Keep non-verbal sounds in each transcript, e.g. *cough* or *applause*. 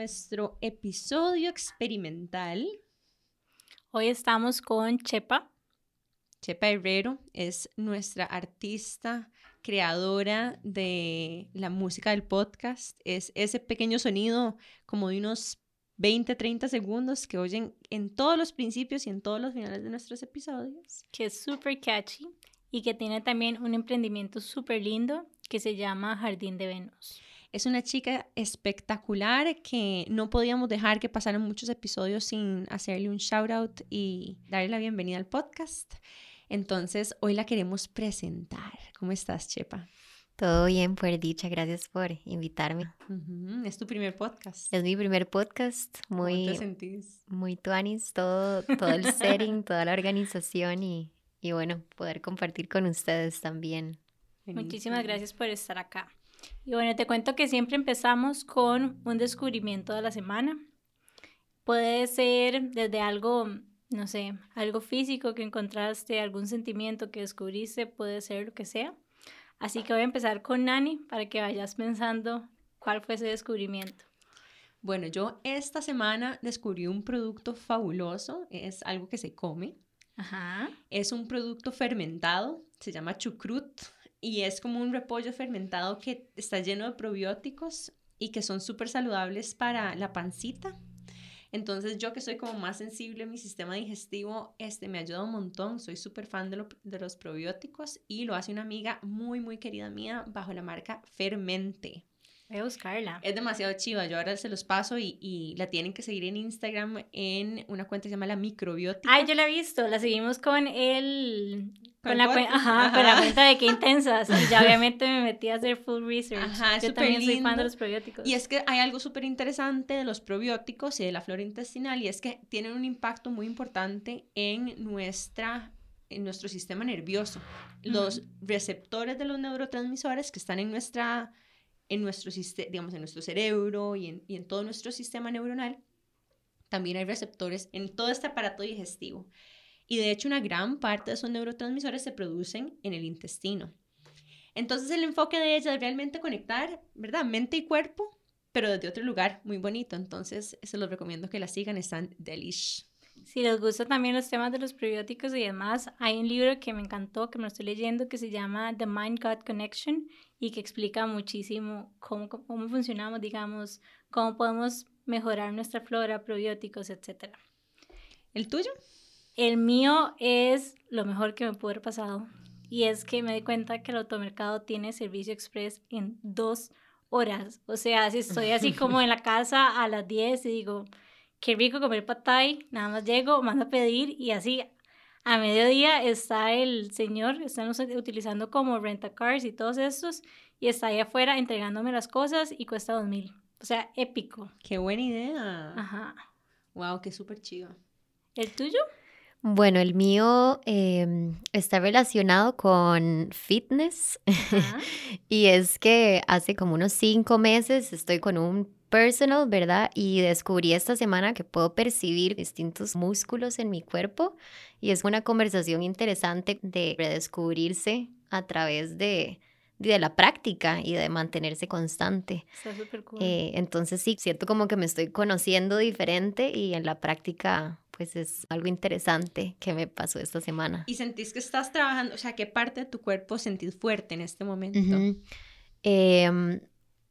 nuestro episodio experimental. Hoy estamos con Chepa. Chepa Herrero es nuestra artista, creadora de la música del podcast. Es ese pequeño sonido como de unos 20, 30 segundos que oyen en todos los principios y en todos los finales de nuestros episodios. Que es súper catchy y que tiene también un emprendimiento súper lindo que se llama Jardín de Venus. Es una chica espectacular que no podíamos dejar que pasaran muchos episodios sin hacerle un shout out y darle la bienvenida al podcast. Entonces, hoy la queremos presentar. ¿Cómo estás, Chepa? Todo bien, por dicha. Gracias por invitarme. Es tu primer podcast. Es mi primer podcast. Muy, ¿Cómo te sentís? Muy tuanis, todo, todo el setting, *laughs* toda la organización y, y bueno, poder compartir con ustedes también. Muchísimas gracias por estar acá. Y bueno, te cuento que siempre empezamos con un descubrimiento de la semana. Puede ser desde algo, no sé, algo físico que encontraste, algún sentimiento que descubriste, puede ser lo que sea. Así que voy a empezar con Nani para que vayas pensando cuál fue ese descubrimiento. Bueno, yo esta semana descubrí un producto fabuloso, es algo que se come. Ajá. Es un producto fermentado, se llama chucrut y es como un repollo fermentado que está lleno de probióticos y que son súper saludables para la pancita. Entonces yo que soy como más sensible a mi sistema digestivo, este me ayuda un montón, soy súper fan de, de, los probióticos y lo hace una amiga muy muy querida mía bajo la marca Fermente. Voy a buscarla. Es demasiado chiva. Yo ahora se los paso y, y, la tienen que seguir en Instagram en una cuenta que se llama La Microbiótica. Ay, yo la he visto. La seguimos con el... Con, la, ajá, con la cuenta de qué *laughs* intensas. Y ya obviamente me metí a hacer full research. Ajá, yo también soy fan de los probióticos. Y es que hay algo súper interesante de los probióticos y de la flora intestinal y es que tienen un impacto muy importante en nuestra en nuestro sistema nervioso. Los receptores de los neurotransmisores que están en nuestra en nuestro, digamos, en nuestro cerebro y en, y en todo nuestro sistema neuronal, también hay receptores en todo este aparato digestivo. Y de hecho una gran parte de esos neurotransmisores se producen en el intestino. Entonces el enfoque de ella es realmente conectar, ¿verdad? Mente y cuerpo, pero desde otro lugar muy bonito. Entonces se los recomiendo que la sigan, están delish. Si les gusta también los temas de los probióticos y demás, hay un libro que me encantó, que me lo estoy leyendo, que se llama The Mind-Gut Connection y que explica muchísimo cómo, cómo funcionamos, digamos, cómo podemos mejorar nuestra flora, probióticos, etc. ¿El tuyo? El mío es lo mejor que me pudo haber pasado. Y es que me di cuenta que el automercado tiene servicio express en dos horas. O sea, si estoy así como en la casa a las 10 y digo, qué rico comer patay, nada más llego, mando a pedir y así a mediodía está el señor, están utilizando como renta cars y todos estos y está ahí afuera entregándome las cosas y cuesta dos mil. O sea, épico. Qué buena idea. Ajá. Wow, qué súper chido. ¿El tuyo? Bueno, el mío em, está relacionado con fitness *laughs* y es que hace como unos cinco meses estoy con un personal, ¿verdad? Y descubrí esta semana que puedo percibir distintos músculos en mi cuerpo y es una conversación interesante de redescubrirse a través de, de la práctica y de mantenerse constante. Está súper cool. Eh, entonces sí, siento como que me estoy conociendo diferente y en la práctica pues es algo interesante que me pasó esta semana. ¿Y sentís que estás trabajando, o sea, qué parte de tu cuerpo sentís fuerte en este momento?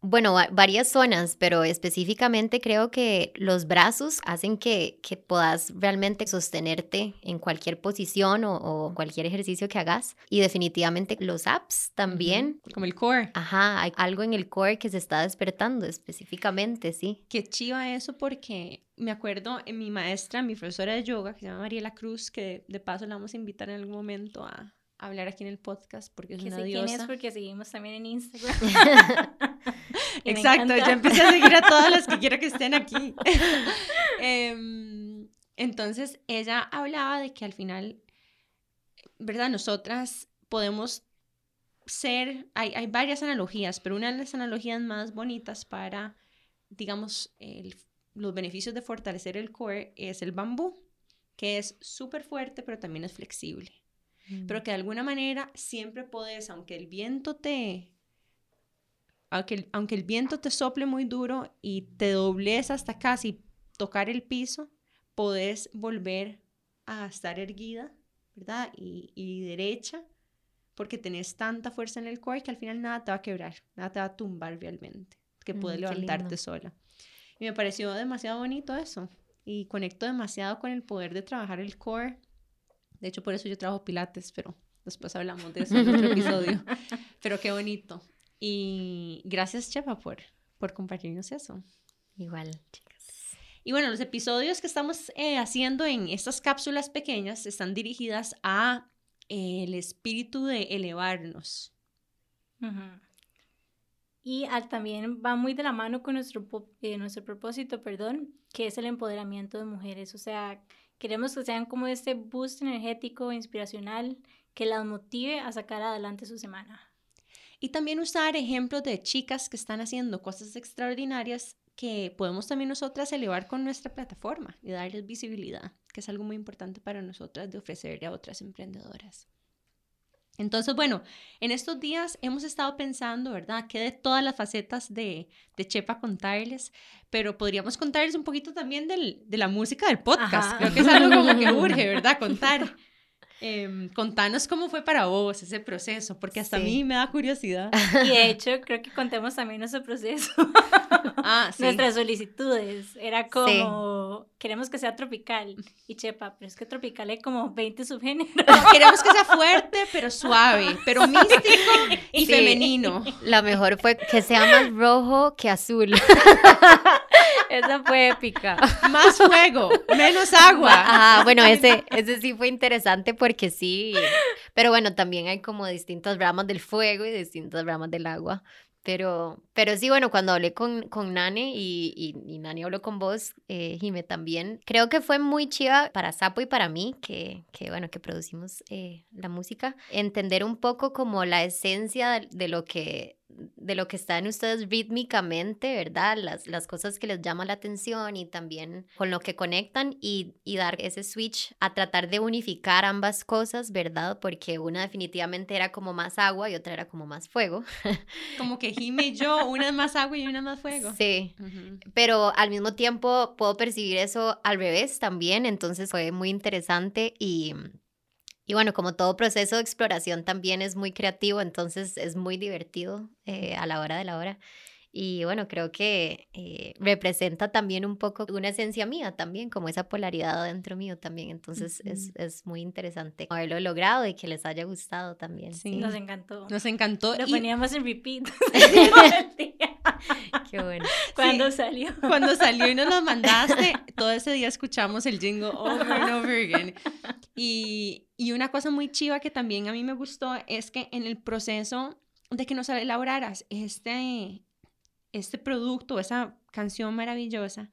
Bueno, varias zonas, pero específicamente creo que los brazos hacen que, que puedas realmente sostenerte en cualquier posición o, cualquier ejercicio que hagas. Y definitivamente los abs también. Como el core. Ajá, hay algo en el core que se está despertando específicamente, sí. Qué chiva eso porque me acuerdo en mi maestra, mi profesora de yoga, que se llama Mariela Cruz, que de paso la vamos a invitar en algún momento a, hablar aquí en el podcast porque es que una sé diosa. quién es porque seguimos también en Instagram. *laughs* *laughs* Exacto, yo empecé a seguir a todas las que quiero que estén aquí. *laughs* eh, Entonces ella hablaba de que al final, ¿verdad? Nosotras podemos ser, hay, hay varias analogías, pero una de las analogías más bonitas para, digamos, los beneficios de fortalecer el core es el bambú, que es súper fuerte, pero también es flexible. Mm. Pero que de alguna manera siempre puedes, aunque el viento te, aunque, aunque el viento te sople muy duro y te dobles hasta casi tocar el piso, podés volver a estar erguida, ¿verdad? Y, y, derecha, porque tenés tanta fuerza en el core que al final nada te va a quebrar, nada te va a tumbar realmente, que puedes mm, levantarte sola. Y me pareció demasiado bonito eso. Y conecto demasiado con el poder de trabajar el core. De hecho, por eso yo trabajo pilates, pero después hablamos de eso en otro episodio. *laughs* Pero qué bonito. Y gracias, Chepa, por, por compartirnos eso. Igual, y bueno, los episodios que estamos eh, haciendo en estas cápsulas pequeñas están dirigidas a eh, el espíritu de elevarnos. Y también va muy de la mano con nuestro, eh, nuestro propósito, perdón, que es el empoderamiento de mujeres. O sea, queremos que sean como este boost energético, inspiracional, que las motive a sacar adelante su semana. Y también usar ejemplos de chicas que están haciendo cosas extraordinarias que podemos también nosotras elevar con nuestra plataforma y darles visibilidad, que es algo muy importante para nosotras de ofrecerle a otras emprendedoras. Entonces, bueno, en estos días hemos estado pensando, ¿verdad? Que de todas las facetas de, de Chepa contarles, pero podríamos contarles un poquito también del, de la música del podcast. Creo que es algo como que *laughs* urge, ¿verdad? Contar. *laughs* Eh, contanos cómo fue para vos ese proceso, porque hasta a mí me da curiosidad. *laughs* Y de *laughs* hecho, creo que contemos también nuestro proceso. Ah, *laughs* sí. Nuestras solicitudes. Era como, queremos que sea tropical. Y chepa, pero es que tropical hay como 20 subgéneros. queremos que sea fuerte, pero suave, pero místico y femenino. La mejor fue que sea más rojo que azul. Esa fue épica. *laughs* Más fuego, menos agua. Ajá, bueno, ese, ese sí fue interesante porque sí. Pero bueno, también hay como distintas ramas del fuego y distintas ramas del agua. Pero, pero sí, bueno, cuando hablé con, con Nane y, y, habló con vos, eh, Jime también, creo que fue muy chiva para Sapo y para mí, que, que bueno, que producimos eh, la música, entender un poco como la esencia de lo que de lo que está en ustedes rítmicamente, ¿verdad? Las, las cosas que les llaman la atención y también con lo que conectan y, y, dar ese switch a tratar de unificar ambas cosas, ¿verdad? Porque una definitivamente era como más agua y otra era como más fuego. *laughs* Como que Jime y yo, una es más agua y una más fuego. Sí, pero al mismo tiempo puedo percibir eso al revés también, entonces fue muy interesante y y bueno, como todo proceso de exploración también es muy creativo, entonces es muy divertido eh, a la hora de la hora. Y bueno, creo que eh, representa también un poco una esencia mía también, como esa polaridad dentro mío también. Entonces es, es, muy interesante haberlo logrado y que les haya gustado también. Sí, nos encantó. Nos encantó. Lo poníamos en repeat. *laughs* *laughs* Qué bueno. Cuando salió. Cuando salió y nos lo *laughs* mandaste, todo ese día escuchamos el jingle over and over again. Y, y una cosa muy chiva que también a mí me gustó es que en el proceso de que nos elaboraras este, este producto, esa canción maravillosa,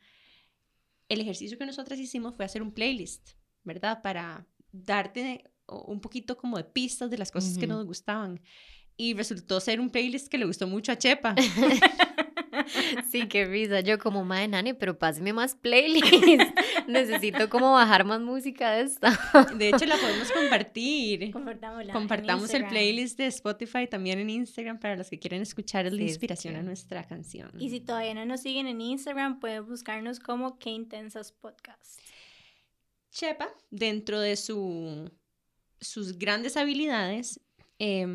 el ejercicio que nosotras hicimos fue hacer un playlist, ¿verdad? Para darte un poquito como de pistas de las cosas que nos gustaban. Y resultó ser un playlist que le gustó mucho a Chepa. *laughs* Sí, qué risa. Yo como, madre nani, pero páseme más playlist. *laughs* Necesito como bajar más música de esta. De hecho, la podemos compartir. Compartámosla Compartamos el playlist de Spotify también en Instagram para los que quieren escuchar la inspiración a nuestra canción. Y si todavía no nos siguen en Instagram, pueden buscarnos como Qué Intensas Podcast. Chepa, dentro de su, sus grandes habilidades, eh,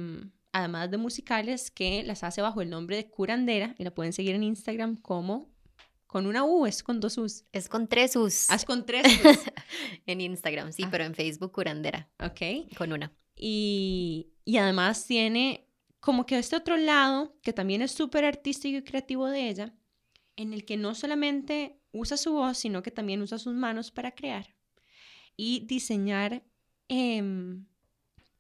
además de musicales, que las hace bajo el nombre de Curandera y la pueden seguir en Instagram como con una U, es con dos U's. Es con tres U's. Ah, es con tres *laughs* U's. en Instagram, sí, ah. pero en Facebook Curandera. Ok. Con una. Y, y además tiene como que este otro lado, que también es súper artístico y creativo de ella, en el que no solamente usa su voz, sino que también usa sus manos para crear y diseñar em,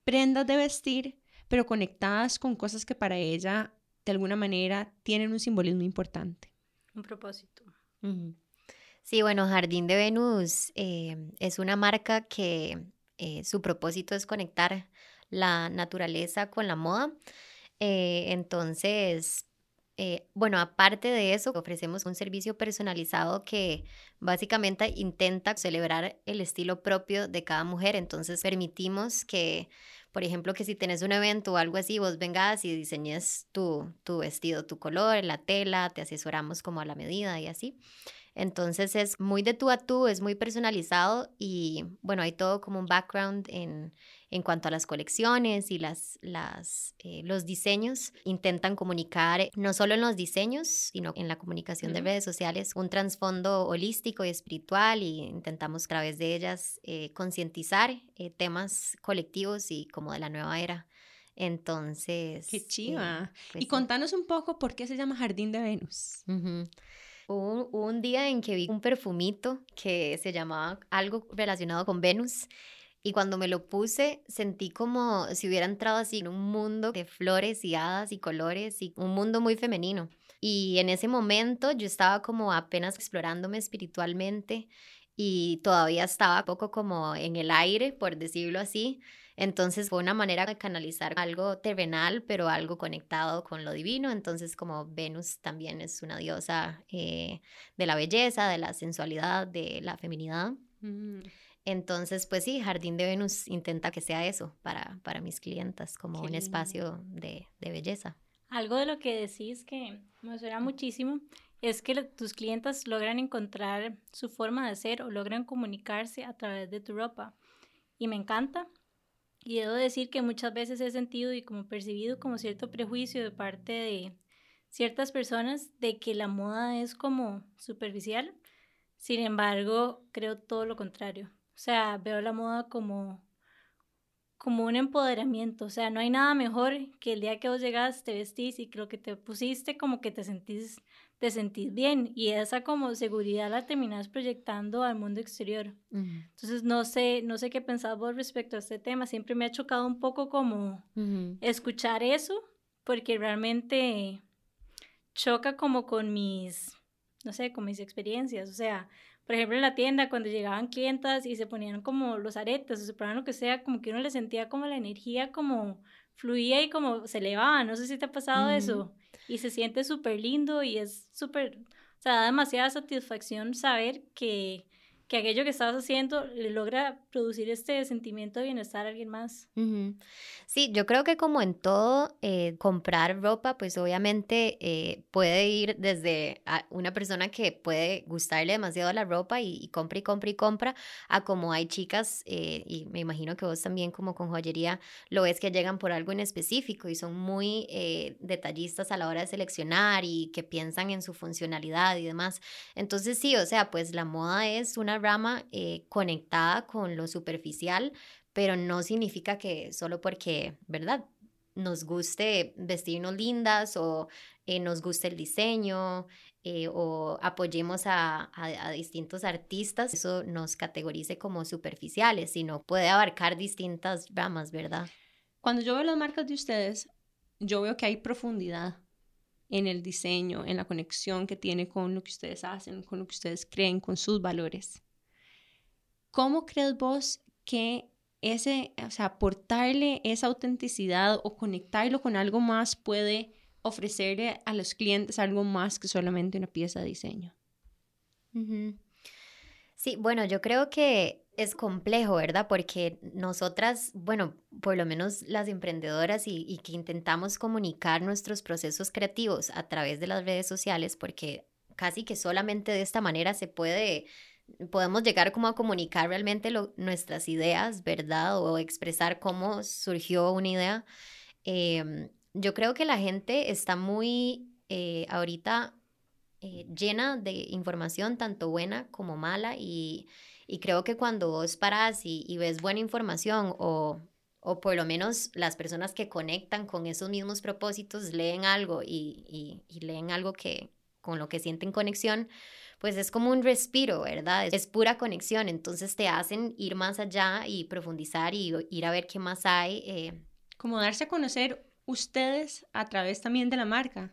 prendas de vestir pero conectadas con cosas que para ella de alguna manera tienen un simbolismo importante. Un propósito. Sí, bueno, Jardín de Venus eh, es una marca que eh, su propósito es conectar la naturaleza con la moda. Eh, entonces, bueno, aparte de eso, ofrecemos un servicio personalizado que básicamente intenta celebrar el estilo propio de cada mujer. Entonces, permitimos que por ejemplo, que si tenés un evento o algo así, vos vengas y diseñes tu, tu vestido, tu color, la tela, te asesoramos como a la medida y así. Entonces es muy de tú a tú, es muy personalizado y bueno, hay todo como un background en, en cuanto a las colecciones y las, las, eh, los diseños. Intentan comunicar no solo en los diseños, sino en la comunicación de redes sociales un trasfondo holístico y espiritual y intentamos a través de ellas eh, concientizar eh, temas colectivos y como de la nueva era. Entonces... Qué chiva. Pues y contanos un poco por qué se llama Jardín de Venus. Hubo un día en que vi un perfumito que se llamaba algo relacionado con Venus y cuando me lo puse sentí como si hubiera entrado así en un mundo de flores y hadas y colores y un mundo muy femenino. Y en ese momento yo estaba como apenas explorándome espiritualmente y todavía estaba poco como en el aire, por decirlo así. Entonces fue una manera de canalizar algo terrenal, pero algo conectado con lo divino. Entonces como Venus también es una diosa eh, de la belleza, de la sensualidad, de la feminidad. Mm. Entonces, pues sí, Jardín de Venus intenta que sea eso para, para mis clientas, como un espacio de, de, belleza. Algo de lo que decís que me suena muchísimo es que tus clientas logran encontrar su forma de ser o logran comunicarse a través de tu ropa. Y me encanta y debo decir que muchas veces he sentido y como percibido como cierto prejuicio de parte de ciertas personas de que la moda es como superficial. Sin embargo, creo todo lo contrario. O sea, veo la moda como como un empoderamiento, o sea, no hay nada mejor que el día que vos llegas, te vestís y creo que te pusiste como que te sentís te sentís bien y esa como seguridad la terminas proyectando al mundo exterior. Entonces no sé, no sé qué pensás vos respecto a este tema, siempre me ha chocado un poco como escuchar eso porque realmente choca como con mis, no sé, con mis experiencias, o sea, por ejemplo en la tienda cuando llegaban clientas y se ponían como los aretes o se ponían lo que sea, como que uno le sentía como la energía como fluía y como se elevaba, no sé si te ha pasado eso y se siente súper lindo y es súper, o sea, da demasiada satisfacción saber que, que aquello que estabas haciendo le logra producir este sentimiento de bienestar a alguien más. Sí, yo creo que como en todo, eh, comprar ropa, pues obviamente eh, puede ir desde una persona que puede gustarle demasiado la ropa y, compra y compra y compra, a como hay chicas, eh, y me imagino que vos también como con joyería lo ves que llegan por algo en específico y son muy detallistas a la hora de seleccionar y que piensan en su funcionalidad y demás. Entonces sí, o sea, pues la moda es una rama eh, conectada con lo superficial, pero no significa que solo porque, ¿verdad? Nos guste vestirnos lindas o eh, nos guste el diseño eh, o apoyemos a, a, distintos artistas, eso nos categorice como superficiales, sino puede abarcar distintas ramas, ¿verdad? Cuando yo veo las marcas de ustedes, yo veo que hay profundidad en el diseño, en la conexión que tiene con lo que ustedes hacen, con lo que ustedes creen, con sus valores. ¿Cómo crees vos que ese, o sea, aportarle esa autenticidad o conectarlo con algo más puede ofrecerle a los clientes algo más que solamente una pieza de diseño? Sí, bueno, yo creo que es complejo, ¿verdad? Porque nosotras, bueno, por lo menos las emprendedoras y, y, que intentamos comunicar nuestros procesos creativos a través de las redes sociales, porque casi que solamente de esta manera se puede podemos llegar como a comunicar realmente nuestras ideas, ¿verdad? O expresar cómo surgió una idea. Em, yo creo que la gente está muy eh, ahorita eh, llena de información, tanto buena como mala, y, creo que cuando vos paras y, ves buena información o, o, por lo menos las personas que conectan con esos mismos propósitos leen algo y, y leen algo que con lo que sienten conexión, pues es como un respiro, ¿verdad? Es, pura conexión, entonces te hacen ir más allá y profundizar y ir a ver qué más hay. Eh. Como darse a conocer ustedes a través también de la marca.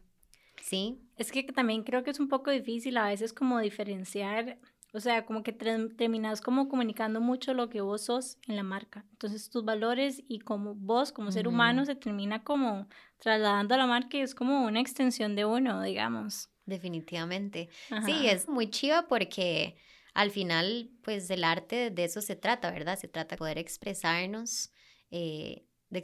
Sí. Es que también creo que es un poco difícil a veces como diferenciar O sea, como que terminas como comunicando mucho lo que vos sos en la marca. Entonces tus valores y como vos como ser humano se termina como trasladando a la marca y es como una extensión de uno, digamos. Definitivamente. Sí, es muy chiva porque al final, pues el arte de eso se trata, ¿verdad? Se trata de poder expresarnos eh, de,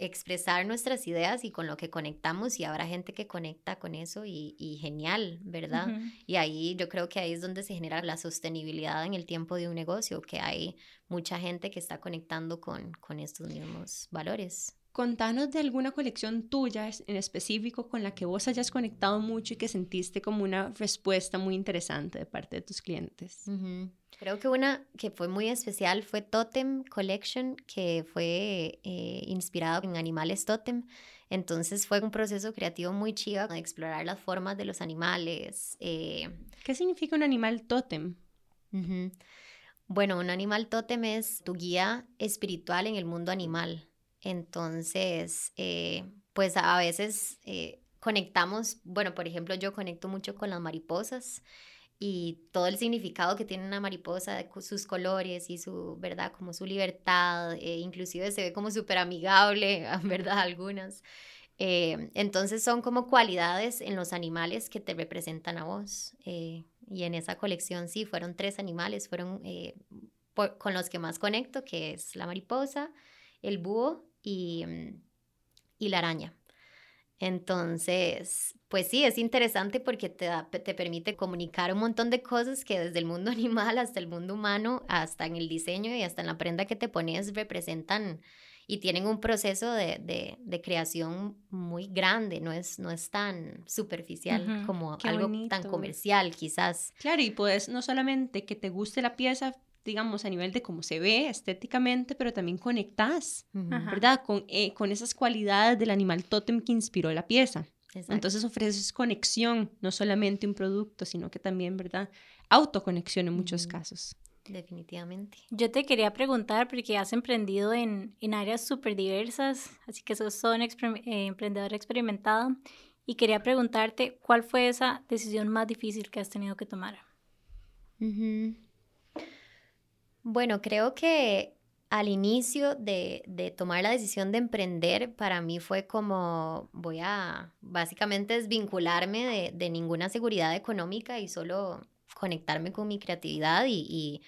expresar nuestras ideas y con lo que conectamos y habrá gente que conecta con eso y, genial, ¿verdad? Y ahí yo creo que ahí es donde se genera la sostenibilidad en el tiempo de un negocio, que hay mucha gente que está conectando con, con estos mismos valores. Contanos de alguna colección tuya en específico con la que vos hayas conectado mucho y que sentiste como una respuesta muy interesante de parte de tus clientes. Creo que una que fue muy especial fue Totem Collection, que fue eh, inspirado en animales Totem. Entonces fue un proceso creativo muy chido de explorar las formas de los animales. Eh. ¿Qué significa un animal Totem? Bueno, un animal Totem es tu guía espiritual en el mundo animal. Entonces, eh, pues a veces eh, conectamos, bueno, por ejemplo, yo conecto mucho con las mariposas y todo el significado que tiene una mariposa, sus colores y su, ¿verdad? Como su libertad, eh, inclusive se ve como súper amigable, *laughs* ¿verdad? Algunas. entonces son como cualidades en los animales que te representan a vos. y en esa colección sí, fueron tres animales, fueron con los que más conecto, que es la mariposa, el búho y, mm, y la araña. Entonces, pues sí, es interesante porque te, te permite comunicar un montón de cosas que desde el mundo *laughs* animal hasta el mundo humano, hasta en el diseño y hasta en la prenda que te pones, representan y tienen un proceso de, de, de creación muy grande, no es, no es tan superficial como algo tan comercial quizás. Claro, y pues no solamente que te guste la pieza digamos, a nivel de cómo se ve estéticamente, pero también conectas, ¿verdad? Con, eh, con esas cualidades del animal tótem que inspiró la pieza. Entonces ofreces conexión, no solamente un producto, sino que también, ¿verdad? Autoconexión en muchos casos. Definitivamente. Yo te quería preguntar, porque has emprendido en, en áreas súper diversas, así que sos un eh, emprendedor experimentado, y quería preguntarte, ¿cuál fue esa decisión más difícil que has tenido que tomar? Bueno, creo que al inicio de, tomar la decisión de emprender, para mí fue como voy a básicamente desvincularme de, ninguna seguridad económica y solo conectarme con mi creatividad y,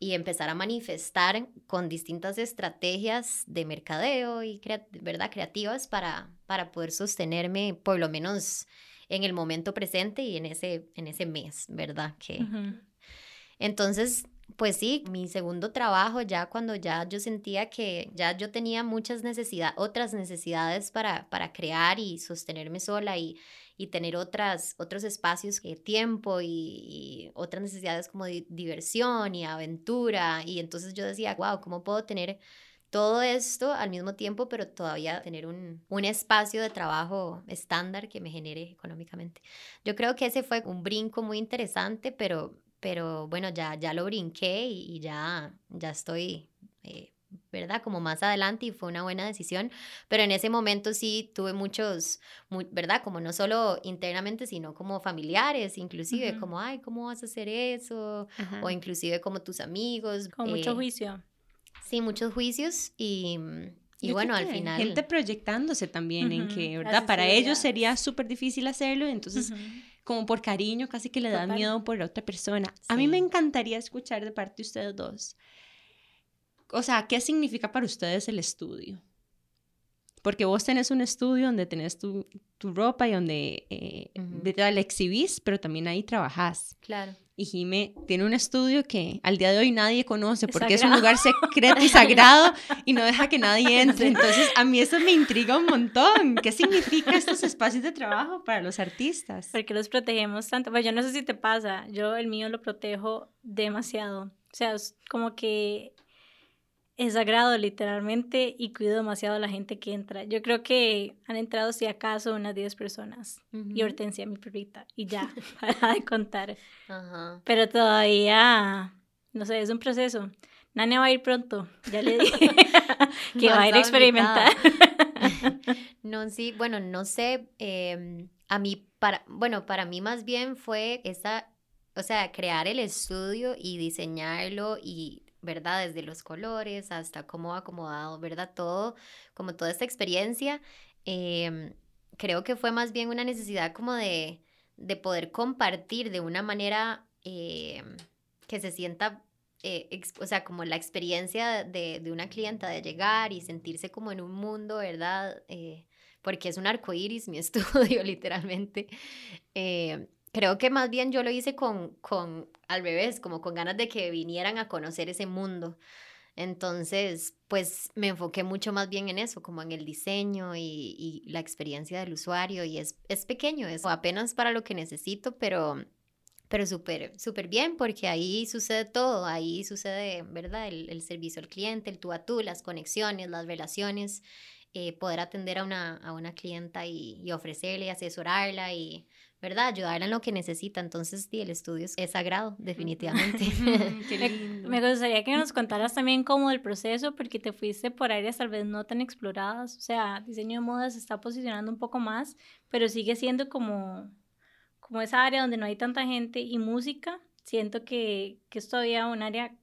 empezar a manifestar con distintas estrategias de mercadeo y ¿verdad? creativas para, para poder sostenerme por lo menos en el momento presente y en ese, en ese mes, ¿verdad? Que, Entonces, pues sí, mi segundo trabajo, ya cuando ya yo sentía que ya yo tenía muchas necesidades, otras necesidades para, para crear y sostenerme sola y, y tener otras, otros espacios que tiempo y, otras necesidades como diversión y aventura. Y entonces yo decía, wow, ¿cómo puedo tener todo esto al mismo tiempo, pero todavía tener un, un, espacio de trabajo estándar que me genere económicamente. Yo creo que ese fue un brinco muy interesante, pero pero bueno, ya, ya lo brinqué y, ya, ya estoy, eh, ¿verdad? Como más adelante y fue una buena decisión, pero en ese momento sí tuve muchos, ¿verdad? Como no solo internamente, sino como familiares, inclusive, como, ay, ¿cómo vas a hacer eso? O inclusive como tus amigos. Con mucho eh, juicio. Sí, muchos juicios y... Y bueno, al final... Gente proyectándose también en que, ¿verdad? Para ellos sería súper difícil hacerlo, entonces como por cariño, casi que le da miedo por la otra persona. A mí me encantaría escuchar de parte de ustedes dos. O sea, ¿qué significa para ustedes el estudio? Porque vos tenés un estudio donde tenés tu, tu ropa y donde eh, la exhibís, pero también ahí trabajás. Claro. Y Jime tiene un estudio que al día de hoy nadie conoce porque es un lugar secreto y sagrado y no deja que nadie *laughs* entre. Entonces, a mí eso me intriga un montón. ¿Qué significa estos espacios de trabajo para los artistas? Porque los protegemos tanto. Pues yo no sé si te pasa, yo el mío lo protejo demasiado. O sea, es como que es sagrado literalmente y cuido demasiado a la gente que entra. Yo creo que han entrado si acaso unas 10 personas y Hortensia, mi perrita, y ya, *laughs* *laughs* para de contar. Pero todavía, no sé, es un proceso. Nania va a ir pronto, ya le dije *laughs* que va a ir a experimentar. no, sí, bueno, no sé, em, a mí, para, bueno, para mí más bien fue esa o sea, crear el estudio y diseñarlo y, ¿verdad? Desde los colores hasta cómo acomodado, ¿verdad? Todo, como toda esta experiencia, em, creo que fue más bien una necesidad como de, de poder compartir de una manera em, que se sienta eh, o sea, como la experiencia de, de, una clienta de llegar y sentirse como en un mundo, ¿verdad? Eh, porque es un arco iris mi *laughs* estudio, literalmente. Creo que más bien yo lo hice con, con, al revés, como con ganas de que vinieran a conocer ese mundo. Entonces, pues me enfoqué mucho más bien en eso, como en el diseño y, y la experiencia del usuario. Y es, es pequeño, es apenas para lo que necesito, pero pero súper, súper bien, porque ahí sucede todo, ahí sucede, ¿verdad? El, el, servicio al cliente, el tú a tú, las conexiones, las relaciones, eh, poder atender a una, a una clienta y, y, ofrecerle, asesorarla y, ¿verdad? Ayudarla en lo que necesita. Entonces, sí, el estudio es, sagrado, definitivamente. *laughs* *laughs* Me gustaría que nos contaras también cómo el proceso, porque te fuiste por áreas tal vez no tan exploradas, o sea, diseño de moda se está posicionando un poco más, pero sigue siendo como como esa área donde no hay tanta gente y música, siento que, que es todavía un área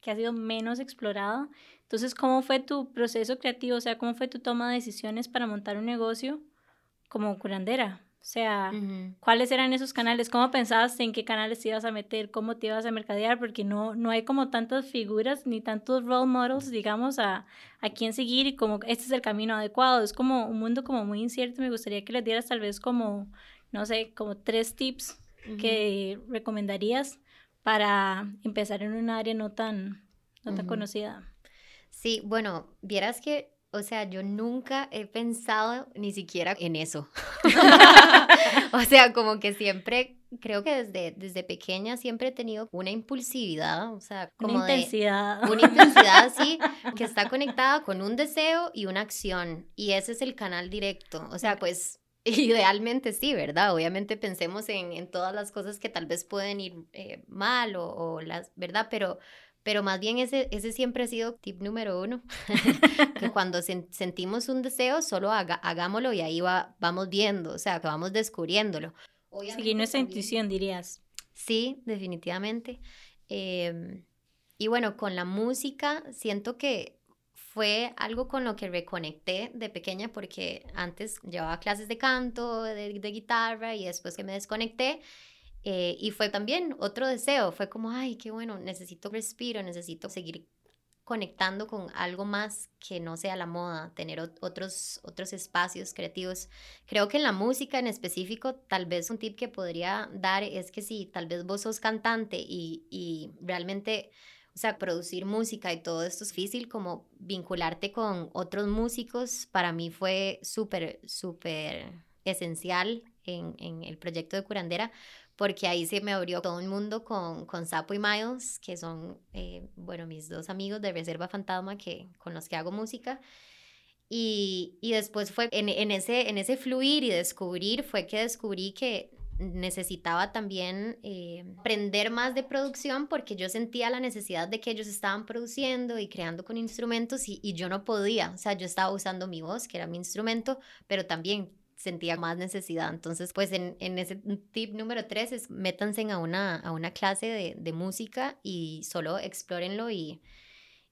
que ha sido menos explorada. Entonces, ¿cómo fue tu proceso creativo? O sea, ¿cómo fue tu toma de decisiones para montar un negocio como curandera? O sea, ¿cuáles eran esos canales? ¿Cómo pensabas en qué canales te ibas a meter? ¿Cómo te ibas a mercadear? Porque no, no hay como tantas figuras ni tantos role models, digamos, a, a quién seguir y como este es el camino adecuado. Es como un mundo como muy incierto. Me gustaría que les dieras tal vez como no sé, como tres tips que recomendarías para empezar en un área no tan, no tan conocida. Sí, bueno, vieras que, o sea, yo nunca he pensado ni siquiera en eso. *laughs* o sea, como que siempre, creo que desde, desde pequeña siempre he tenido una impulsividad, o sea, como una intensidad. una intensidad, sí, *laughs* que está conectada con un deseo y una acción. Y ese es el canal directo. O sea, pues *laughs* Idealmente sí, ¿verdad? Obviamente pensemos en, en, todas las cosas que tal vez pueden ir eh, mal o, o, las, ¿verdad? Pero, pero más bien ese, ese siempre ha sido tip número uno, *laughs* que *laughs* cuando sentimos un deseo, solo haga, hagámoslo y ahí va, vamos viendo, o sea, que vamos descubriéndolo. Seguir nuestra intuición, dirías. Sí, definitivamente. Eh, y bueno, con la música siento que fue algo con lo que reconecté de pequeña porque antes llevaba clases de canto, de, guitarra y después que me desconecté. Eh, y fue también otro deseo, fue como, ay, qué bueno, necesito respiro, necesito seguir conectando con algo más que no sea la moda, tener otros, otros espacios creativos. Creo que en la música en específico, tal vez un tip que podría dar es que si tal vez vos sos cantante y, y realmente o sea, producir música y todo esto es difícil, como vincularte con otros músicos, para mí fue súper, súper esencial en, en, el proyecto de Curandera, porque ahí se me abrió todo un mundo con, con Sapo y Miles, que son, eh, bueno, mis dos amigos de Reserva Fantasma que, con los que hago música. Y, y después fue en, en, ese, en ese fluir y descubrir, fue que descubrí que necesitaba también eh, aprender más de producción porque yo sentía la necesidad de que ellos estaban produciendo y creando con instrumentos y, y, yo no podía, o sea, yo estaba usando mi voz, que era mi instrumento, pero también sentía más necesidad. Entonces, pues en, en ese tip número tres es métanse a una, a una clase de, de música y solo explórenlo y,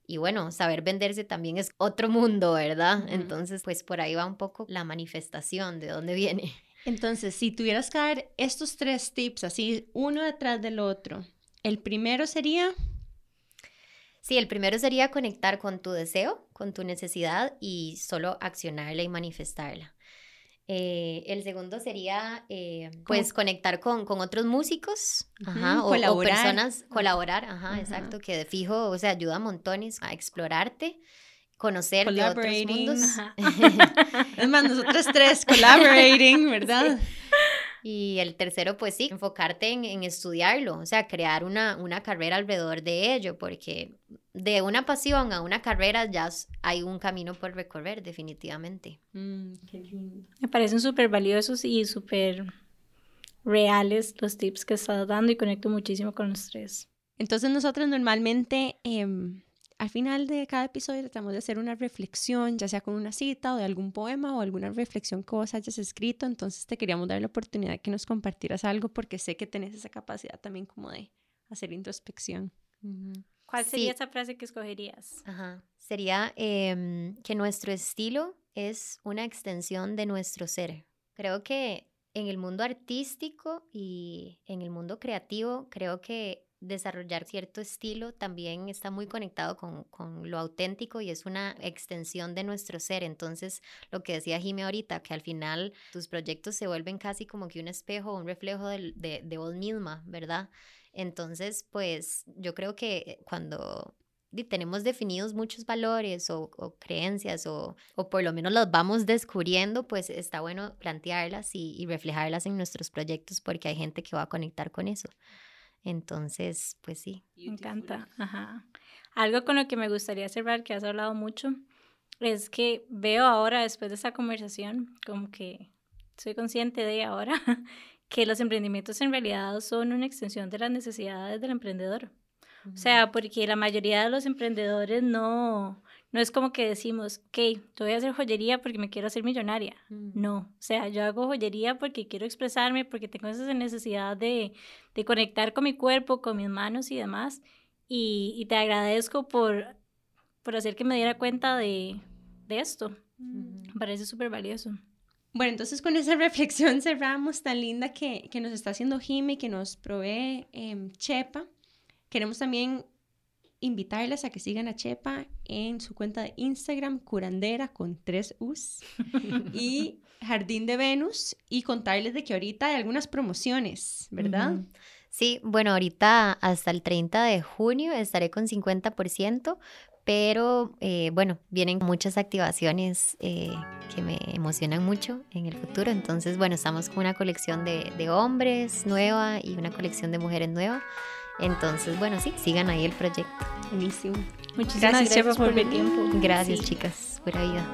y bueno, saber venderse también es otro mundo, ¿verdad? Entonces, pues por ahí va un poco la manifestación de dónde viene. *laughs* Entonces, si tuvieras que dar estos tres tips así, uno detrás del otro, el primero sería... Sí, el primero sería conectar con tu deseo, con tu necesidad y solo accionarla y manifestarla. Eh, el segundo sería, eh, pues, conectar con, con, otros músicos ajá, o, colaborar. personas, colaborar, ajá, exacto, que de fijo, o sea, ayuda a montones a explorarte conocer de otros mundos. *laughs* es más, nosotros tres, *laughs* collaborating, ¿verdad? Y el tercero, pues sí, enfocarte en, en, estudiarlo, o sea, crear una, una carrera alrededor de ello, porque de una pasión a una carrera ya hay un camino por recorrer, definitivamente. Mm, Me parecen súper valiosos y súper reales los tips que estás dando y conecto muchísimo con los tres. Entonces nosotros normalmente... Eh, al final de cada episodio tratamos de hacer una reflexión, ya sea con una cita o de algún poema o alguna reflexión que vos hayas escrito. Entonces te queríamos dar la oportunidad de que nos compartieras algo porque sé que tenés esa capacidad también como de hacer introspección. ¿Cuál sería esa frase que escogerías? Ajá. Sería em, que nuestro estilo es una extensión de nuestro ser. Creo que en el mundo artístico y en el mundo creativo, creo que desarrollar cierto estilo también está muy conectado con, con, lo auténtico y es una extensión de nuestro ser. Entonces, lo que decía Jimmy ahorita, que al final tus proyectos se vuelven casi como que un espejo, un reflejo de, de, de vos misma, ¿verdad? Entonces, pues yo creo que cuando tenemos definidos muchos valores o, creencias o, o, por lo menos los vamos descubriendo, pues está bueno plantearlas y reflejarlas en nuestros proyectos porque hay gente que va a conectar con eso. Entonces, pues sí. Me encanta. Ajá. Algo con lo que me gustaría cerrar, que has hablado mucho, es que veo ahora, después de esta conversación, como que soy consciente de ahora, *laughs* que los emprendimientos en realidad son una extensión de las necesidades del emprendedor. O sea, porque la mayoría de los emprendedores no, no es como que decimos, ok, yo voy a hacer joyería porque me quiero hacer millonaria. Mm. No, o sea, yo hago joyería porque quiero expresarme, porque tengo esa necesidad de, de conectar con mi cuerpo, con mis manos y demás. Y, y te agradezco por, por hacer que me diera cuenta de, de esto. Me parece súper valioso. Bueno, entonces con esa *laughs* reflexión cerramos tan linda que, que nos está haciendo Jimmy, que nos provee eh, Chepa. Queremos también invitarles a que sigan a Chepa en su cuenta de Instagram, curandera con tres U's, *laughs* y Jardín de Venus, y contarles de que ahorita hay algunas promociones, ¿verdad? Sí, bueno, ahorita hasta el 30 de junio estaré con 50%, pero eh, bueno, vienen muchas activaciones eh, que me emocionan mucho en el futuro. Entonces, bueno, estamos con una colección de, de hombres nueva y una colección de mujeres nueva. Entonces, bueno, sí, sigan ahí el proyecto. Buenísimo. Muchísimas gracias, por, el tiempo. Gracias, chicas. Buena vida.